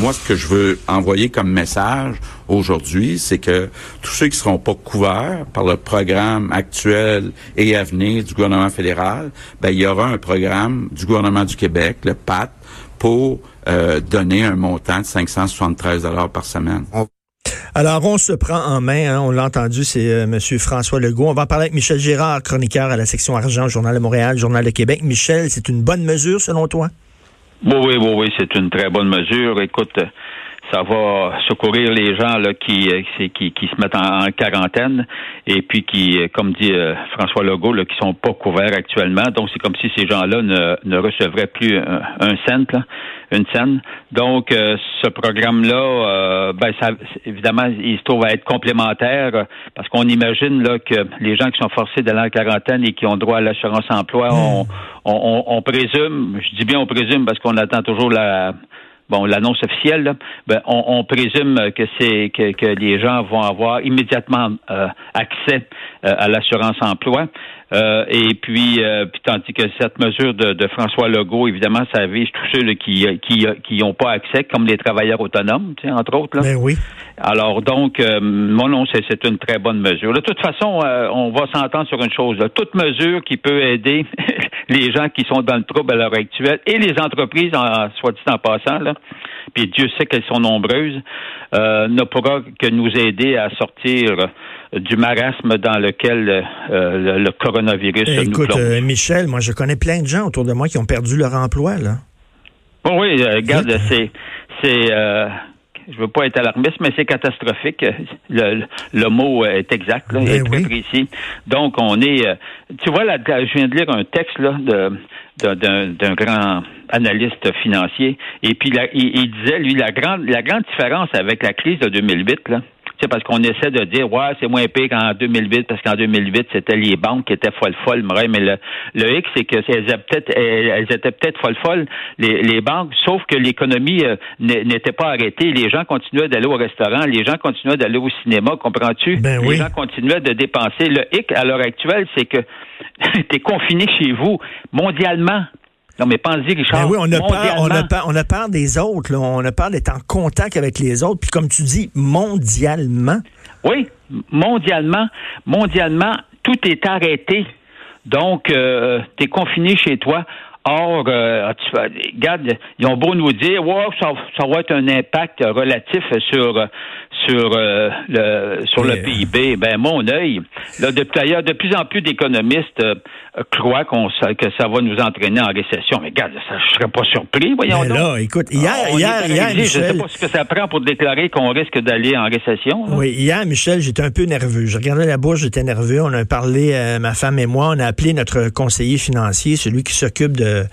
Moi, ce que je veux envoyer comme message aujourd'hui, c'est que tous ceux qui seront pas couverts par le programme actuel et à venir du gouvernement fédéral, ben, il y aura un programme du gouvernement du Québec, le PAT, pour euh, donner un montant de 573 dollars par semaine. Alors, on se prend en main, hein, on l'a entendu, c'est euh, M. François Legault. On va parler avec Michel Girard, chroniqueur à la section argent, Journal de Montréal, Journal de Québec. Michel, c'est une bonne mesure selon toi? Oui, oui, oui, oui, c'est une très bonne mesure. Écoute, ça va secourir les gens là, qui, qui, qui se mettent en, quarantaine et puis qui, comme dit euh, François Legault, là, qui sont pas couverts actuellement. Donc, c'est comme si ces gens-là ne, ne recevraient plus un, un cent, là, une scène. Donc, euh, ce programme-là, euh, ben, ça, évidemment, il se trouve à être complémentaire parce qu'on imagine là que les gens qui sont forcés d'aller en quarantaine et qui ont droit à l'assurance emploi, on, on, on, présume, je dis bien on présume parce qu'on attend toujours la bon l'annonce officielle, ben, on, on, présume que c'est que, que, les gens vont avoir immédiatement euh, accès euh, à l'assurance emploi. Euh, et puis, puis, tandis que cette mesure de, de, François Legault, évidemment, ça vise tous ceux là, qui qui qui n'ont pas accès, comme les travailleurs autonomes, tu sais, entre autres. Là. Ben oui. Alors donc, mon nom, c'est une très bonne mesure. De toute façon, on va s'entendre sur une chose. Là. Toute mesure qui peut aider les gens qui sont dans le trouble à l'heure actuelle et les entreprises, en, soit dit en passant, là, puis Dieu sait qu'elles sont nombreuses, euh, ne pourra que nous aider à sortir du marasme dans lequel euh, le, coronavirus eh, nous Écoute, euh, Michel, moi je connais plein de gens autour de moi qui ont perdu leur emploi, là. Bon, oui, euh, regarde, c'est c'est je veux pas être alarmiste, mais c'est catastrophique. Le, le, mot est exact, là, Ben est très oui. précis. Donc, on est. Tu vois, là, je viens de lire un texte là de d'un d'un grand analyste financier, et puis là, il, il disait lui la grande la grande différence avec la crise de 2008 là. C'est parce qu'on essaie de dire, ouais, c'est moins pire qu'en 2008, parce qu'en 2008, c'était les banques qui étaient folles folles, mais le, le hic, c'est que elles étaient peut-être, elles étaient peut-être folles folles, les, les banques, sauf que l'économie euh, n'était pas arrêtée. Les gens continuaient d'aller au restaurant, les gens continuaient d'aller au cinéma, comprends-tu? Ben les oui. gens continuaient de dépenser. Le hic, à l'heure actuelle, c'est que tu es confiné chez vous, mondialement. Non, mais pense-y, Richard. Ben oui, on a, peur, on, a peur, on a peur des autres, là. on a peur d'être en contact avec les autres. Puis comme tu dis, mondialement. Oui, mondialement, mondialement, tout est arrêté. Donc, euh, tu es confiné chez toi. Or, euh, tu, regarde, ils ont beau nous dire, wow, ça, ça va être un impact relatif sur sur euh, le sur le PIB. Ben mon œil, là, d'ailleurs, de plus en plus d'économistes euh, croient qu'on que ça va nous entraîner en récession. Mais regarde, ça, je serais pas surpris, voyons Mais donc. là, écoute, hier, Ah, hier, arrivé, je sais Michel. pas ce que ça prend pour déclarer qu'on risque d'aller en récession. là. Oui, hier, Michel, j'étais un peu nerveux. Je regardais la bourse, j'étais nerveux. On a parlé, euh, ma femme et moi, on a appelé notre conseiller financier, celui qui s'occupe de,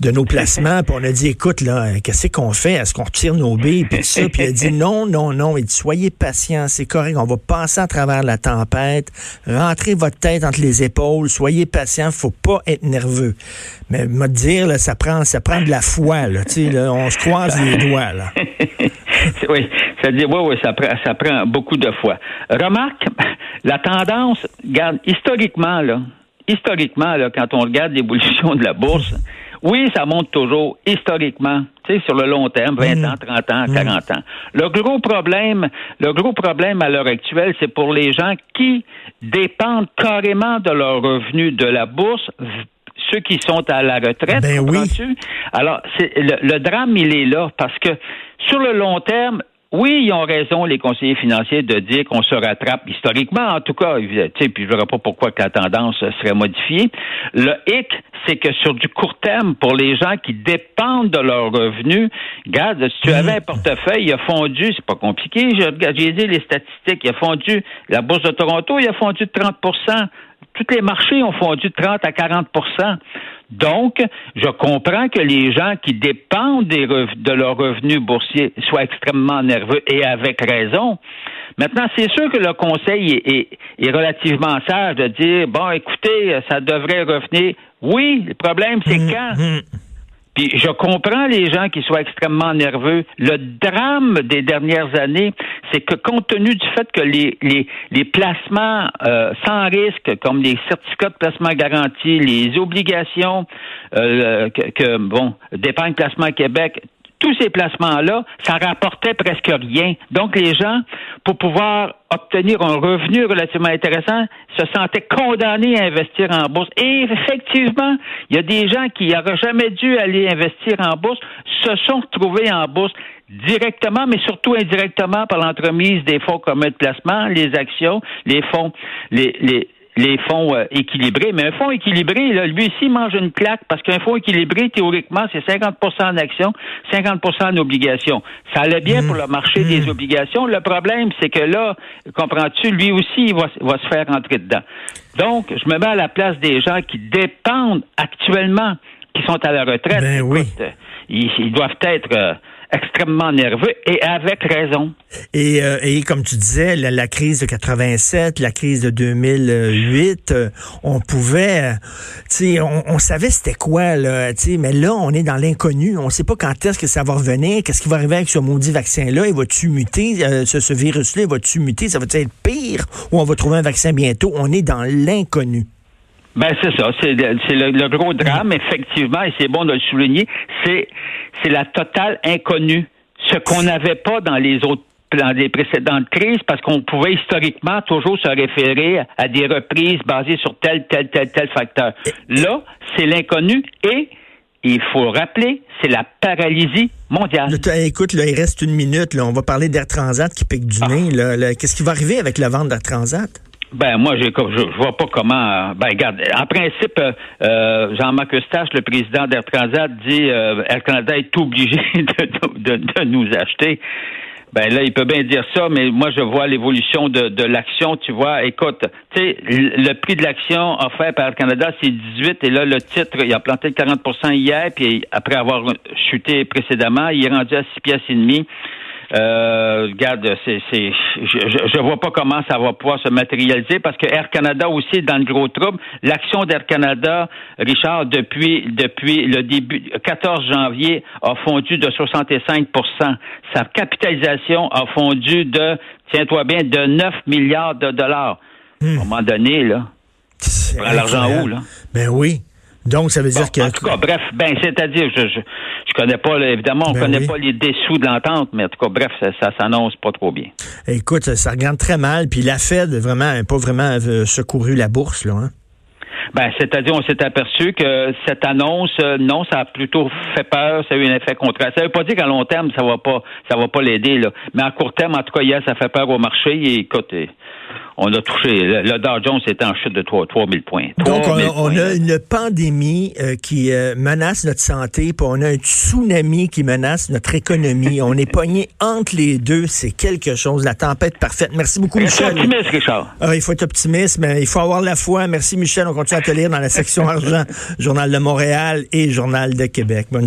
de nos placements, puis on a dit, écoute, là, qu'est-ce qu'on fait? Est-ce qu'on retire nos billes? Puis ça. Puis il a dit, non, non, non. Il dit, soyez patient, c'est correct. On va passer à travers la tempête. Rentrez votre tête entre les épaules. Soyez patient. Faut pas être nerveux. Mais me dire, ça prend, ça prend de la foi, on se croise les doigts, là. oui, c'est-à-dire, oui, ça prend, ça prend beaucoup de fois. Remarque, la tendance, historiquement, là, historiquement, quand on regarde l'évolution de la bourse, oui, ça monte toujours, historiquement, tu sais, sur le long terme, 20 ans, 30 ans, 40 ans. Le gros problème, le gros problème à l'heure actuelle, c'est pour les gens qui dépendent carrément de leurs revenus de la bourse, ceux qui sont à la retraite, Ben oui. Alors, le, le drame, il est là parce que sur le long terme, oui, ils ont raison, les conseillers financiers, de dire qu'on se rattrape historiquement, en tout cas, puis je ne verrai pas pourquoi que la tendance serait modifiée. Le hic, c'est que sur du court terme, pour les gens qui dépendent de leurs revenus, regarde, si tu avais un portefeuille, il a fondu, c'est pas compliqué, j'ai dit les statistiques, il a fondu, la Bourse de Toronto, il a fondu de 30% tous les marchés ont fondu de 30 à 40 Donc, je comprends que les gens qui dépendent des de leurs revenus boursiers soient extrêmement nerveux et avec raison. Maintenant, c'est sûr que le conseil est, est, relativement sage de dire, bon, écoutez, ça devrait revenir. Oui, le problème, c'est Hum, quand? hum. Puis je comprends les gens qui soient extrêmement nerveux. Le drame des dernières années, c'est que compte tenu du fait que les, les, placements euh, sans risque, comme les certificats de placement garantis, les obligations euh, que, que, bon, d'épargne placement Québec, tous ces placements-là, ça rapportait presque rien. Donc, les gens, pour pouvoir obtenir un revenu relativement intéressant, se sentaient condamnés à investir en bourse. Et effectivement, il y a des gens qui n'auraient jamais dû aller investir en bourse, se sont retrouvés en bourse directement, mais surtout indirectement par l'entremise des fonds communs de placement, les actions, les fonds, les, les, les fonds euh, équilibrés. Mais un fonds équilibré, là, lui aussi mange une claque parce qu'un fonds équilibré, théoriquement, c'est 50 en actions, 50 en obligations. Ça allait bien pour le marché des obligations. Le problème, c'est que là, comprends-tu, lui aussi, il va, va se faire entrer dedans. Donc, je me mets à la place des gens qui dépendent actuellement, qui sont à la retraite. Ben oui. Écoute, ils, ils doivent être euh, extrêmement nerveux et avec raison. Et, euh, et comme tu disais, la, crise de 87, la crise de 2008, euh, on pouvait, euh, tu sais, on, savait c'était quoi, là, tu sais, mais là, on est dans l'inconnu. On sait pas quand est-ce que ça va revenir, qu'est-ce qui va arriver avec ce maudit vaccin-là. Il va-tu muter, ce, ce virus-là, il va-tu muter, ça va être pire? Ou on va trouver un vaccin bientôt? On est dans l'inconnu. Ben c'est ça, c'est le, c'est le, le gros drame, effectivement, et c'est bon de le souligner, c'est c'est la totale inconnue. Ce qu'on n'avait pas dans les autres dans les précédentes crises, parce qu'on pouvait historiquement toujours se référer à des reprises basées sur tel, tel, tel, tel facteur. Là, c'est l'inconnu et il faut rappeler, c'est la paralysie mondiale. Écoute, là, il reste une minute. Là, on va parler d'Air Transat qui pique du Ah. nez. Qu'est-ce qui va arriver avec la vente d'Air Transat? Ben moi, je, je, vois pas comment. euh, Ben regarde, en principe, euh, euh, Jean-Marc Eustache, le président d'Air Transat, dit euh, Air Canada est obligé de, de, de nous acheter. Ben là, il peut bien dire ça, mais moi, je vois l'évolution de, de l'action. Tu vois, écoute, tu sais, le prix de l'action offert par Air Canada, c'est 18, et là, le titre, il a planté de 40 hier, puis après avoir chuté précédemment, il est rendu à 6 pièces et demi. Euh, regarde, c'est, c'est, je, je vois pas comment ça va pouvoir se matérialiser parce que Air Canada aussi est dans le gros trouble. L'action d'Air Canada, Richard, depuis depuis le début, 14 janvier, a fondu de 65% Sa capitalisation a fondu de, tiens-toi bien, de 9 milliards de dollars. À un moment donné, là, l'argent où, là? Ben oui. Donc, ça veut dire Bon, que... En tout cas, bref, ben, c'est-à-dire, je, je, je connais pas, évidemment, on Ben connaît oui. pas les dessous de l'entente, mais en tout cas, bref, ça, ça s'annonce pas trop bien. Écoute, ça regarde très mal. Puis la Fed, vraiment, n'a pas vraiment euh, secouru la bourse, là. Hein? Ben, c'est-à-dire, on s'est aperçu que cette annonce, euh, non, ça a plutôt fait peur, ça a eu un effet contraire. Ça veut pas dire qu'à long terme, ça va pas, ça va pas l'aider, là. Mais à court terme, en tout cas, hier, ça fait peur au marché. Et écoute, on a touché. Le, Dow Jones était en chute de 3, 3000 points. Donc, on, 3000 on points, a une pandémie euh, qui euh, menace notre santé, puis on a un tsunami qui menace notre économie. on est pogné entre les deux. C'est quelque chose. La tempête parfaite. Merci beaucoup, Michel. optimiste, Richard. Ah, il faut être optimiste, mais il faut avoir la foi. Merci, Michel. On continue à te lire dans la section argent, Journal de Montréal et Journal de Québec. Bonne